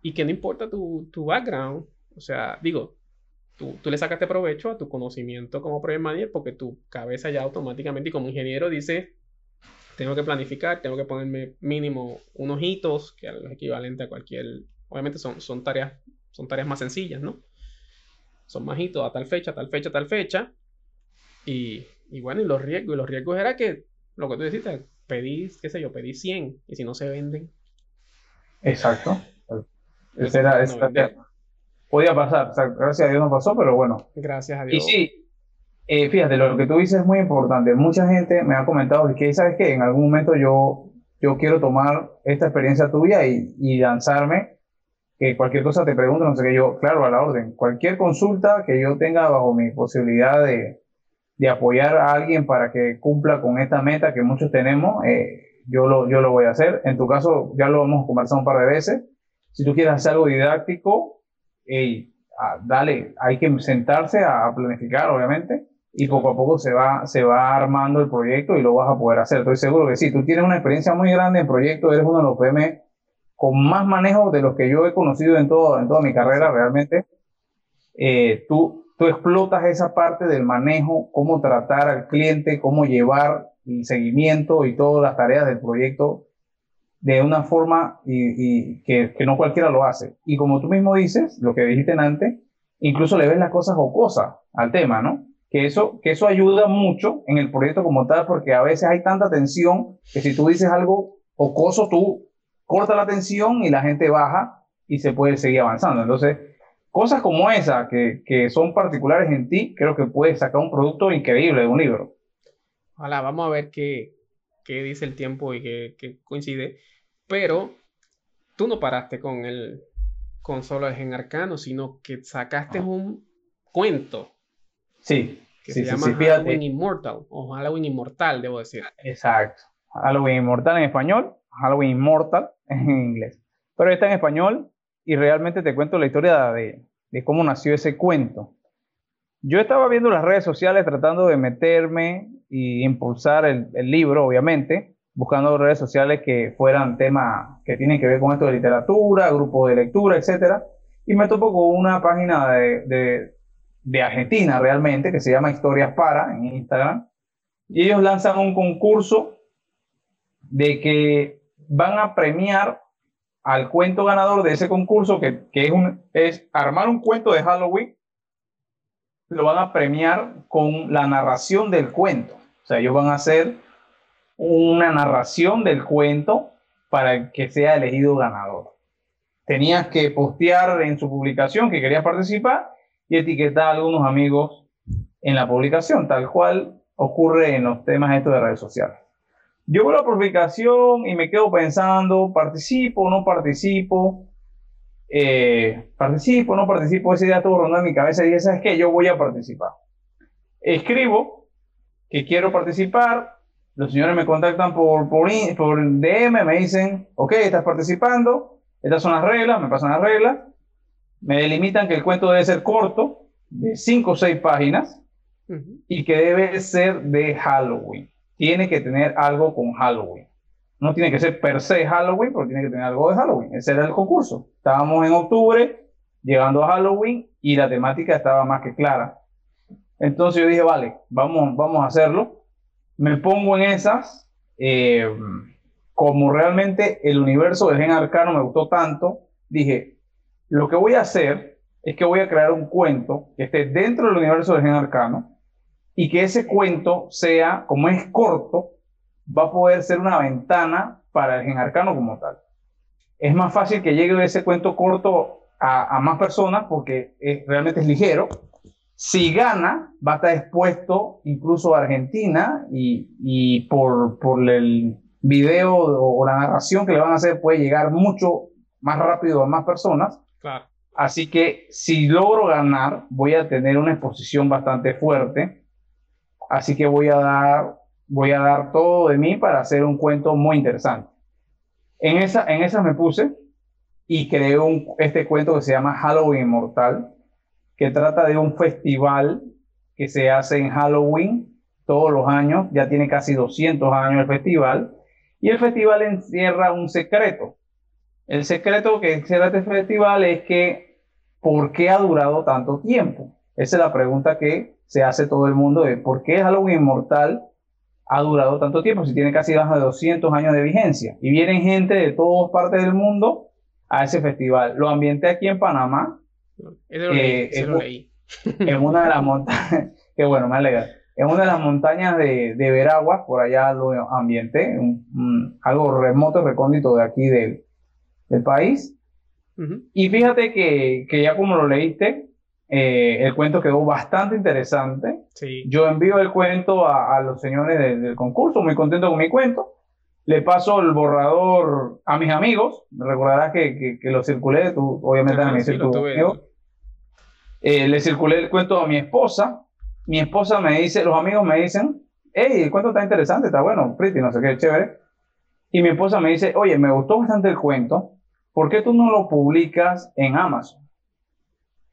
y que no importa tu, tu background, o sea, digo, tú, tú, le sacaste provecho a tu conocimiento como project manager porque tu cabeza ya automáticamente y como ingeniero dice, tengo que planificar, tengo que ponerme mínimo unos hitos, que es equivalente a cualquier, obviamente son, son, tareas, son tareas más sencillas, ¿no? Son más hitos a tal fecha, tal fecha, tal fecha. Y, y bueno, y los riesgos, y los riesgos era que, lo que tú dijiste, pedí, qué sé yo, pedí 100 y si no se venden. Exacto. Ese era, podía pasar. gracias a Dios no pasó, pero bueno. Gracias a Dios. Y sí, eh, fíjate, lo que tú dices es muy importante. Mucha gente me ha comentado que, ¿sabes qué? En algún momento yo, yo quiero tomar esta experiencia tuya y, y lanzarme. Que cualquier cosa te pregunto, no sé qué, yo, claro, a la orden. Cualquier consulta que yo tenga bajo mi posibilidad de, de apoyar a alguien para que cumpla con esta meta que muchos tenemos, eh, yo, lo, yo lo voy a hacer. En tu caso, ya lo hemos conversado un par de veces. Si tú quieres hacer algo didáctico, hey, dale, hay que sentarse a planificar, obviamente, y poco a poco se va, se va armando el proyecto y lo vas a poder hacer. Estoy seguro que sí, tú tienes una experiencia muy grande en proyectos, eres uno de los PM con más manejo de los que yo he conocido en, todo, en toda mi carrera realmente. Eh, tú, tú explotas esa parte del manejo, cómo tratar al cliente, cómo llevar el seguimiento y todas las tareas del proyecto de una forma que, no cualquiera lo hace. Y como tú mismo dices, lo que dijiste antes, incluso le ves las cosas jocosas al tema, ¿no? Que eso, que eso ayuda mucho en el proyecto como tal, porque a veces hay tanta tensión que si tú dices algo jocoso, tú cortas la tensión y la gente baja y se puede seguir avanzando. Entonces, cosas como esa que, que son particulares en ti, creo que puedes sacar un producto increíble de un libro. Hola, vamos a ver qué, qué dice el tiempo y qué, coincide. Pero tú no paraste con el con solo el gen arcano, sino que sacaste ah. un cuento. Sí. Que se llama Halloween Immortal, o Halloween Inmortal, debo decir. Exacto. Halloween Inmortal en español, Halloween Immortal en inglés. Pero está en español y realmente te cuento la historia de, de cómo nació ese cuento. Yo estaba viendo las redes sociales tratando de meterme y impulsar el, libro, obviamente, buscando redes sociales que fueran temas que tienen que ver con esto de literatura, grupo de lectura, etc. Y me topo con una página de, de, Argentina realmente que se llama Historias Para en Instagram. Y ellos lanzan un concurso de que van a premiar al cuento ganador de ese concurso, que, es, es armar un cuento de Halloween, lo van a premiar con la narración del cuento. O sea, ellos van a hacer una narración del cuento para que sea elegido ganador. Tenías que postear en su publicación que querías participar y etiquetar a algunos amigos en la publicación, tal cual ocurre en los temas estos de redes sociales. Yo veo la publicación y me quedo pensando, participo no participo, eh, participo no participo, ese día estuvo rondando en mi cabeza y dije, ¿sabes qué? Yo voy a participar. Escribo que quiero participar. Los señores me contactan por, por, por DM, me dicen, ok, estás participando, estas son las reglas, me pasan las reglas, me delimitan que el cuento debe ser corto, de 5 o 6 páginas, y que debe ser de Halloween. Tiene que tener algo con Halloween. no tiene que ser per se Halloween, pero tiene que tener algo de Halloween. Ese era el concurso. Estábamos en octubre, llegando a Halloween, y la temática estaba más que clara. Entonces yo dije, vale, vamos, vamos a hacerlo. Me pongo en esas. Eh, como realmente el universo del gen arcano me gustó tanto, dije, lo que voy a hacer es que voy a crear un cuento que esté dentro del universo del gen arcano y que ese cuento sea, como es corto, va a poder ser una ventana para el gen arcano como tal. Es más fácil que llegue ese cuento corto a, más personas porque realmente es ligero. Si gana, va a estar expuesto incluso a Argentina y, por, por, el video o la narración que le van a hacer puede llegar mucho más rápido a más personas. Así que si logro ganar, voy a tener una exposición bastante fuerte. Así que voy a dar voy a dar todo de mí para hacer un cuento muy interesante. En esa, en esa me puse y creé un, este cuento que se llama Halloween Inmortal, que trata de un festival que se hace en Halloween todos los años, ya tiene casi 200 años el festival, y el festival encierra un secreto. El secreto que encierra este festival es que, ¿por qué ha durado tanto tiempo? Esa es la pregunta que se hace todo el mundo de por qué Halloween Inmortal ha durado tanto tiempo, si tiene casi más de 200 años de vigencia. Y vienen gente de todas partes del mundo a ese festival. Lo ambienté aquí en Panamá. Leí, eh, En una de las montañas, que bueno, me alegra. En una de las montañas de, de Veraguas, por allá lo ambienté, algo remoto, recóndito de aquí del, del país. Y fíjate que, que ya como lo leíste, eh, el cuento quedó bastante interesante. Yo envío el cuento a, los señores del concurso, muy contento con mi cuento. Le paso el borrador a mis amigos. Recordarás que, que, lo circulé, tú obviamente también eh, le circulé el cuento a mi esposa. Mi esposa me dice, los amigos me dicen, hey, el cuento está interesante, está bueno, pretty, no sé qué, chévere. Y mi esposa me dice, oye, me gustó bastante el cuento, ¿por qué tú no lo publicas en Amazon?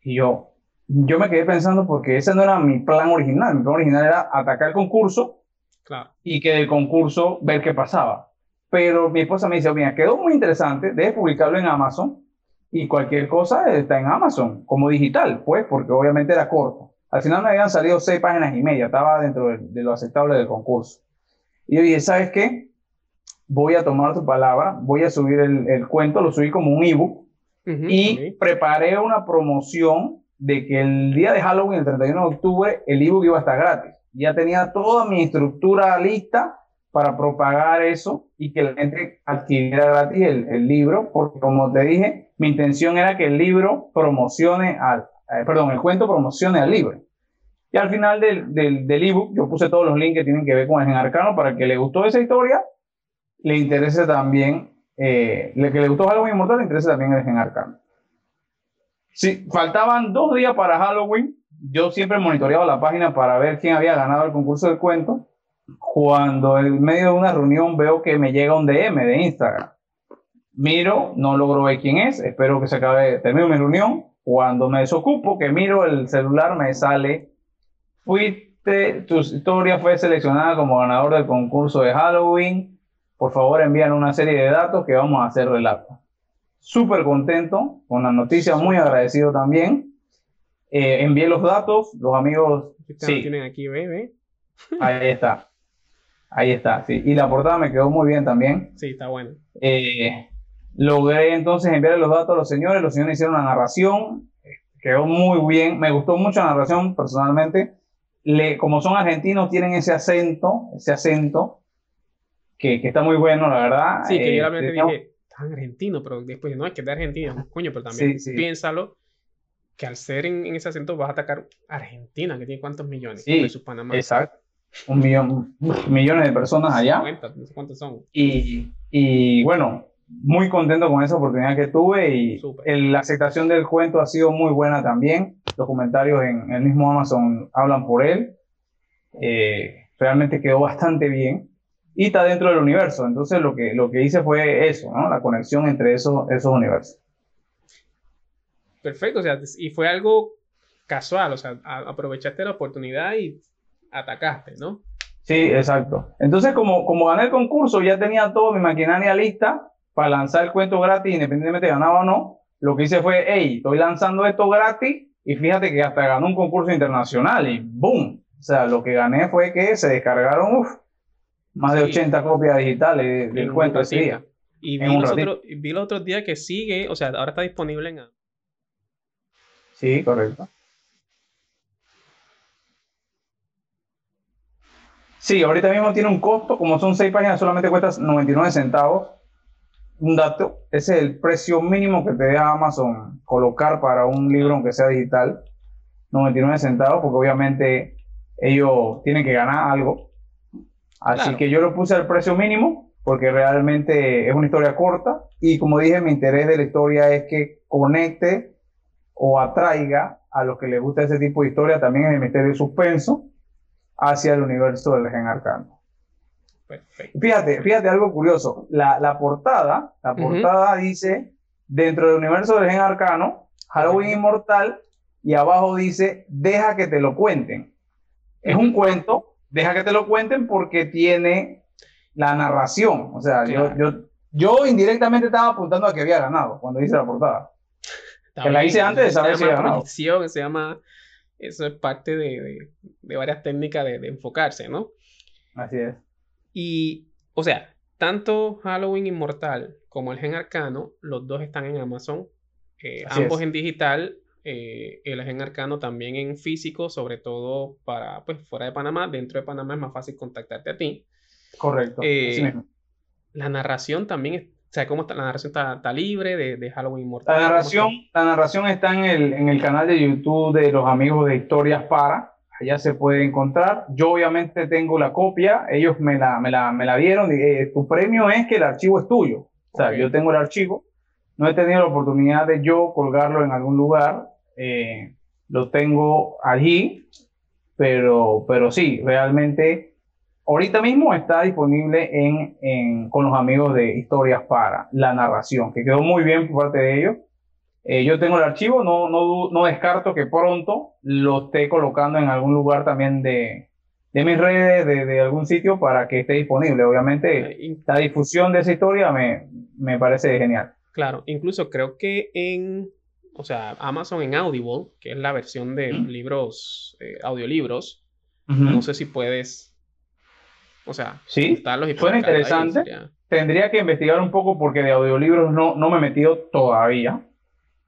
Y yo, yo me quedé pensando porque ese no era mi plan original. Mi plan original era atacar el concurso y que del concurso ver qué pasaba. Pero mi esposa me dice, mira, quedó muy interesante, debes publicarlo en Amazon y cualquier cosa está en Amazon como digital, pues, porque obviamente era corto. Al final me habían salido seis páginas y media, estaba dentro de, lo aceptable del concurso. Y yo dije, ¿sabes qué? Voy a tomar tu palabra, voy a subir el, cuento, lo subí como un ebook y preparé una promoción de que el día de Halloween, el 31 de octubre, el ebook iba a estar gratis. Ya tenía toda mi estructura lista para propagar eso y que la gente adquiriera gratis el, libro, porque como te dije, mi intención era que el libro promocione al, eh, perdón, el cuento promocione al libro. Y al final del, del, ebook yo puse todos los links que tienen que ver con el arcano para que le gustó esa historia, le interese también, eh, le que le gustó Halloween Inmortal, le interese también el gen arcano. Sí, faltaban dos días para Halloween. Yo siempre monitoreaba la página para ver quién había ganado el concurso del cuento. Cuando en medio de una reunión veo que me llega un DM de Instagram. Miro, no logro ver quién es, espero que se acabe, termino mi reunión. Cuando me desocupo, que miro el celular, me sale, fuiste, tu historia fue seleccionada como ganador del concurso de Halloween. Por favor, envían una serie de datos que vamos a hacer relato súper contento con la noticia, muy agradecido también. Eh, envié los datos, los amigos... Sí. tienen aquí, ve, Ahí está. Ahí está, sí. Y la portada me quedó muy bien también. Sí, está bueno. Eh, logré entonces enviar los datos a los señores, los señores hicieron una narración, quedó muy bien, me gustó mucho la narración personalmente. Le, como son argentinos, tienen ese acento, ese acento que, que está muy bueno, la verdad. Sí, que yo realmente eh, dije, argentino, pero después no, es que de argentino, coño, pero también piénsalo que al ser en, ese acento vas a atacar Argentina, que tiene cuántos millones, sí, Panamá. Exacto. Un millón, millones de personas allá. no sé cuántos son. Y, y, bueno, muy contento con esa oportunidad que tuve y la aceptación del cuento ha sido muy buena también. Los comentarios en el mismo Amazon hablan por él. Eh, realmente quedó bastante bien y está dentro del universo. Entonces lo que, lo que hice fue eso, ¿no? La conexión entre esos, esos universos. Perfecto, o sea, y fue algo casual, o sea, aprovechaste la oportunidad y atacaste, ¿no? Sí, exacto. Entonces, como, como gané el concurso, ya tenía todo mi maquinaria lista para lanzar el cuento gratis, independientemente de ganaba o no. Lo que hice fue, hey, estoy lanzando esto gratis y fíjate que hasta ganó un concurso internacional y ¡boom! O sea, lo que gané fue que se descargaron uf, más de 80 copias digitales del cuento ese día. Y vi, los otros, vi los otros días que sigue, o sea, ahora está disponible en... Sí, correcto. Sí, ahorita mismo tiene un costo, como son seis páginas, solamente cuesta 99 centavos. Un dato, ese es el precio mínimo que te deja Amazon colocar para un libro, aunque sea digital. 99 centavos, porque obviamente ellos tienen que ganar algo. Así que yo lo puse al precio mínimo, porque realmente es una historia corta. Y como dije, mi interés de la historia es que conecte o atraiga a los que les gusta ese tipo de historia, también en el misterio suspenso hacia el universo del gen arcano. Fíjate, fíjate algo curioso. La, portada, la portada dice, dentro del universo del gen arcano, Halloween inmortal, y abajo dice, deja que te lo cuenten. Es un cuento, deja que te lo cuenten porque tiene la narración. O sea, yo, yo, yo indirectamente estaba apuntando a que había ganado cuando hice la portada. que la hice antes de saber si había ganado. Se llama eso es parte de, varias técnicas de, enfocarse, ¿no? Así es. Y, o sea, tanto Halloween Inmortal como el Gen Arcano, los dos están en Amazon, eh, ambos en digital, eh, el Gen Arcano también en físico, sobre todo para, pues, fuera de Panamá, dentro de Panamá es más fácil contactarte a ti. Correcto. Eh, la narración también es o sea, cómo está la narración está, libre de, Halloween Mortal. La narración, la narración está en el, en el canal de YouTube de los amigos de Historias Para. Allá se puede encontrar. Yo obviamente tengo la copia. Ellos me la, me la, me la dieron. Y, eh, tu premio es que el archivo es tuyo. O sea, yo tengo el archivo. No he tenido la oportunidad de yo colgarlo en algún lugar. Eh, lo tengo allí. Pero, pero sí, realmente ahorita mismo está disponible en, con los amigos de Historias para la narración, que quedó muy bien por parte de ellos. Eh, yo tengo el archivo, no, no, no, descarto que pronto lo esté colocando en algún lugar también de, de mis redes, de, algún sitio para que esté disponible. Obviamente, la difusión de esa historia me, me parece genial. Claro, incluso creo que en, o sea, Amazon en Audible, que es la versión de libros, eh, audiolibros, no sé si puedes o sea, sí, suena interesante. Tendría que investigar un poco porque de audiolibros no, no me he metido todavía.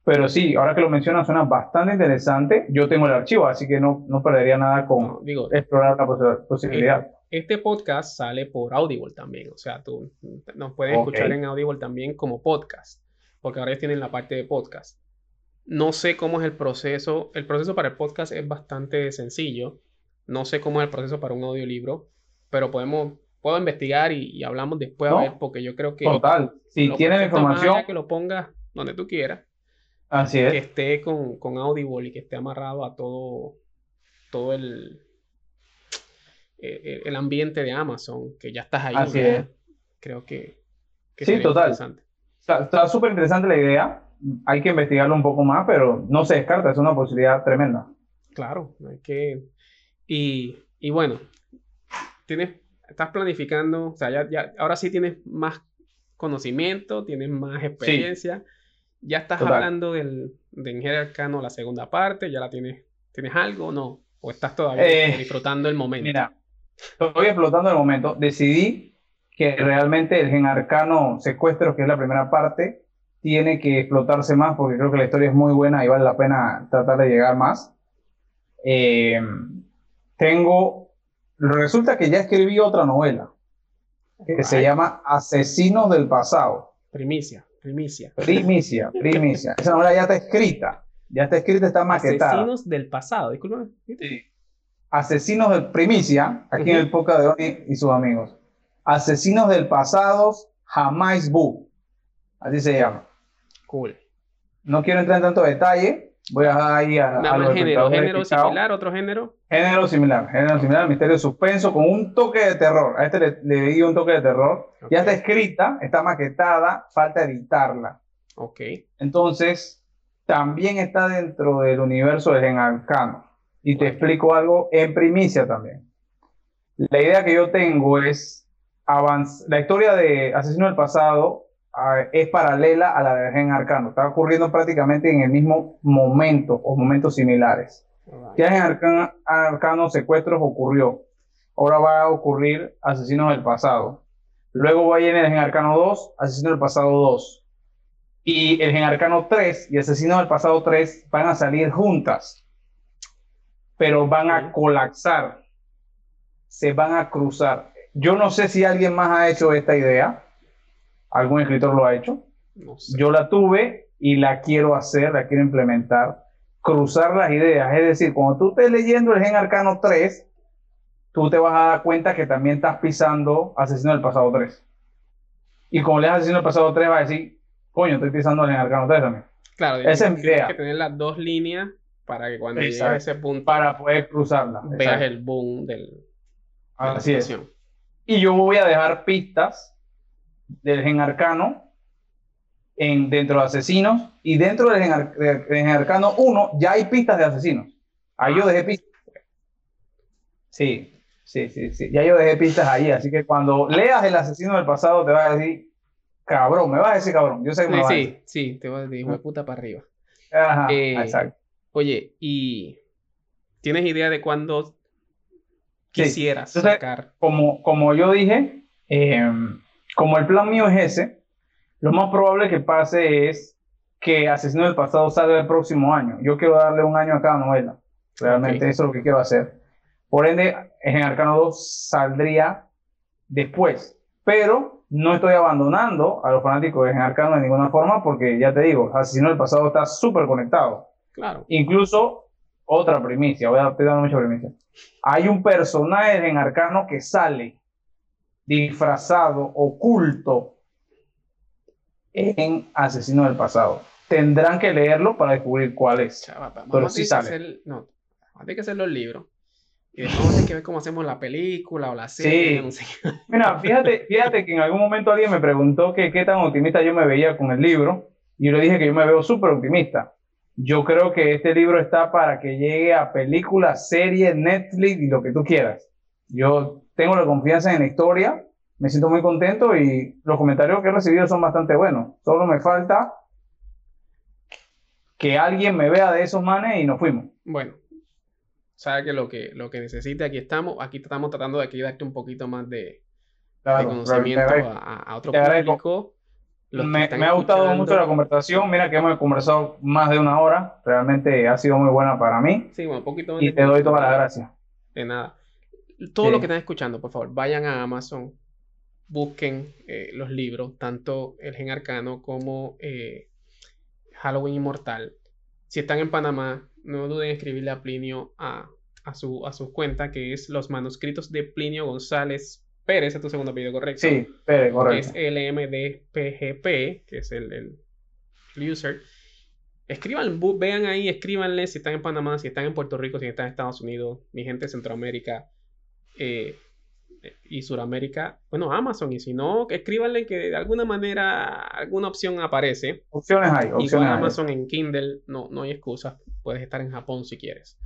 Pero sí, ahora que lo mencionas, suena bastante interesante. Yo tengo el archivo, así que no, no perdería nada con digo, explorar la posibilidad. Este podcast sale por Audible también. O sea, tú nos puedes escuchar en Audible también como podcast. Porque ahora tienen la parte de podcast. No sé cómo es el proceso. El proceso para el podcast es bastante sencillo. No sé cómo es el proceso para un audiolibro pero podemos, puedo investigar y, hablamos después a ver, porque yo creo que... Total, si tienes información... Que lo pongas donde tú quieras. Así es. Que esté con, con Audible y que esté amarrado a todo, todo el, el, ambiente de Amazon, que ya estás ahí. Así es. Creo que, sí, total. Está súper interesante la idea. Hay que investigarlo un poco más, pero no se descarta, es una posibilidad tremenda. Claro, hay que... Y, y bueno, tienes, estás planificando, o sea, ya, ahora sí tienes más conocimiento, tienes más experiencia. Ya estás hablando del, de Arcano, la segunda parte, ya la tienes, ¿tienes algo o no? ¿O estás todavía eh, disfrutando el momento? Mira, estoy explotando el momento. Decidí que realmente el Gen Arcano Secuestro, que es la primera parte, tiene que explotarse más porque creo que la historia es muy buena y vale la pena tratar de llegar más. Eh, tengo Resulta que ya escribí otra novela que se llama Asesinos del Pasado. Primicia, primicia. Primicia, primicia. Esa novela ya está escrita. Ya está escrita, está maquetada. Asesinos del pasado, disculpe. Sí. Asesinos del Primicia, aquí en el podcast de Oni y sus amigos. Asesinos del pasado, jamás bu. Así se llama. Cool. No quiero entrar en tanto detalle, Voy a ahí a, a género, género similar, otro género. Género similar, género similar, misterio suspenso con un toque de terror. A este le, le di un toque de terror. Ya está escrita, está maquetada, falta editarla. Ok. Entonces, también está dentro del universo de Gen Arcano. Y te explico algo en primicia también. La idea que yo tengo es avanzar. La historia de Asesino del Pasado es paralela a la de Gen Arcano. Está ocurriendo prácticamente en el mismo momento o momentos similares. Ya en Arcano, Arcano Secuestros ocurrió. Ahora va a ocurrir Asesinos del Pasado. Luego va a ir Gen Arcano 2, Asesinos del Pasado 2 y el Gen Arcano 3 y Asesino del Pasado 3 van a salir juntas, pero van a colapsar, se van a cruzar. Yo no sé si alguien más ha hecho esta idea, algún escritor lo ha hecho. Yo la tuve y la quiero hacer, la quiero implementar, cruzar las ideas. Es decir, cuando tú estés leyendo el Gen Arcano 3, tú te vas a dar cuenta que también estás pisando Asesino del Pasado 3. Y como lees Asesino del Pasado 3, va a decir, coño, estoy pisando en Arcano 3 también. Claro, esa es mi idea. que tener las dos líneas para que cuando a ese punto. Para poder cruzarla. Veas el boom del. Así es. Y yo voy a dejar pistas del gen arcano en, dentro de asesinos. Y dentro del gen, arcano 1 ya hay pistas de asesinos. Ahí yo dejé pistas. Sí, sí, sí, sí. Ya yo dejé pistas ahí. Así que cuando leas el asesino del pasado te va a decir cabrón, me vas a decir cabrón. Yo sé que me sí, sí, sí, te voy a decir, puta para arriba. Ajá, eh, exacto. Oye, ¿y tienes idea de cuándo quisieras sacar? Como, como yo dije, em, como el plan mío es ese, lo más probable que pase es que Asesino del Pasado salga el próximo año. Yo quiero darle un año a cada novela. Realmente eso es lo que quiero hacer. Por ende, en Arcano 2 saldría después. Pero no estoy abandonando a los fanáticos de Arcano de ninguna forma porque ya te digo, Asesino del Pasado está súper conectado. Claro. Incluso, otra primicia, voy a estoy dando mucha primicia. Hay un personaje Gen Arcano que sale disfrazado, oculto en Asesino del Pasado. Tendrán que leerlo para descubrir cuál es. Pero sí sale. no, hay que hacer los libros. Y después hay que ver cómo hacemos la película o la serie. Sí. Mira, fíjate, fíjate que en algún momento alguien me preguntó que qué tan optimista yo me veía con el libro. Y yo le dije que yo me veo súper optimista. Yo creo que este libro está para que llegue a películas, series, Netflix y lo que tú quieras. Yo tengo la confianza en la historia, me siento muy contento y los comentarios que he recibido son bastante buenos. Solo me falta que alguien me vea de esos manes y nos fuimos. Bueno, sabe que lo que, lo que necesite, aquí estamos. Aquí estamos tratando de aquí darte un poquito más de, conocimiento a, otro público. Me, ha gustado mucho la conversación. Mira que hemos conversado más de una hora. Realmente ha sido muy buena para mí. Sí, bueno, un poquito Y te doy todas las gracias. De nada. Todo lo que están escuchando, por favor, vayan a Amazon, busquen eh, los libros, tanto El Gen Arcano como eh, Halloween Inmortal. Si están en Panamá, no duden en escribirle a Plinio a, su, a su cuenta, que es los manuscritos de Plinio González Pérez, es tu segundo apellido correcto. Sí, Pérez, correcto. es LMDPGP, que es el, el, user. Escriban, vean ahí, escríbanle si están en Panamá, si están en Puerto Rico, si están en Estados Unidos, mi gente de Centroamérica. Eh, y Suramérica, bueno, Amazon, y si no, escríbanle que de alguna manera alguna opción aparece. Opciones hay, opciones Amazon en Kindle, no, no hay excusa, puedes estar en Japón si quieres.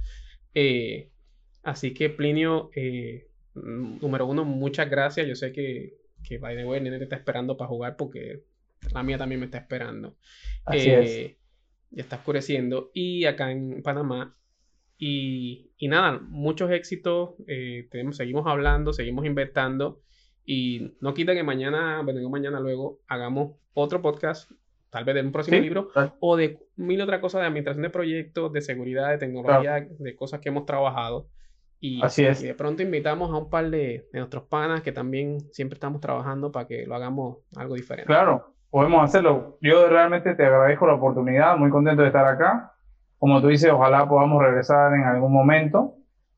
Eh, así que Plinio, eh, número uno, muchas gracias, yo sé que, que by the way, nene te está esperando para jugar porque la mía también me está esperando. Así es. Eh, ya está oscureciendo y acá en Panamá y, nada, muchos éxitos. Eh, tenemos, seguimos hablando, seguimos inventando. Y no quita que mañana, bueno, mañana luego, hagamos otro podcast, tal vez de un próximo libro, o de mil otras cosas de administración de proyectos, de seguridad, de tecnología, de cosas que hemos trabajado. Y, Así es. y de pronto invitamos a un par de, de, nuestros panas que también siempre estamos trabajando para que lo hagamos algo diferente. Claro, podemos hacerlo. Yo realmente te agradezco la oportunidad, muy contento de estar acá. Como tú dices, ojalá podamos regresar en algún momento.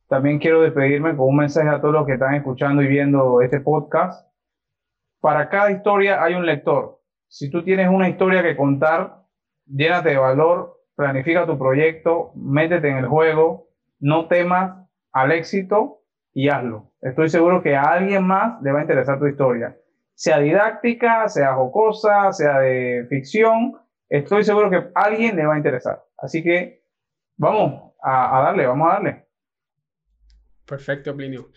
También quiero despedirme con un mensaje a todos los que están escuchando y viendo este podcast. Para cada historia hay un lector. Si tú tienes una historia que contar, llénate de valor, planifica tu proyecto, métete en el juego, no temas al éxito y hazlo. Estoy seguro que a alguien más le va a interesar tu historia. Sea didáctica, sea jocosa, sea de ficción, estoy seguro que a alguien le va a interesar. Así que vamos a, darle, vamos a darle. Perfecto, Plinio.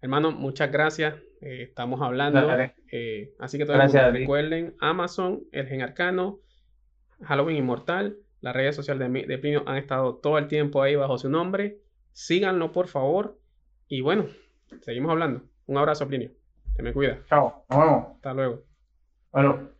Hermano, muchas gracias. Eh, estamos hablando. Eh, así que todos recuerden Amazon, El Gen Arcano, Halloween Inmortal, las redes sociales de, de Plinio han estado todo el tiempo ahí bajo su nombre. Síganlo, por favor. Y bueno, seguimos hablando. Un abrazo, Plinio. Te me cuida. Chao. Nos vemos. Hasta luego. Bueno.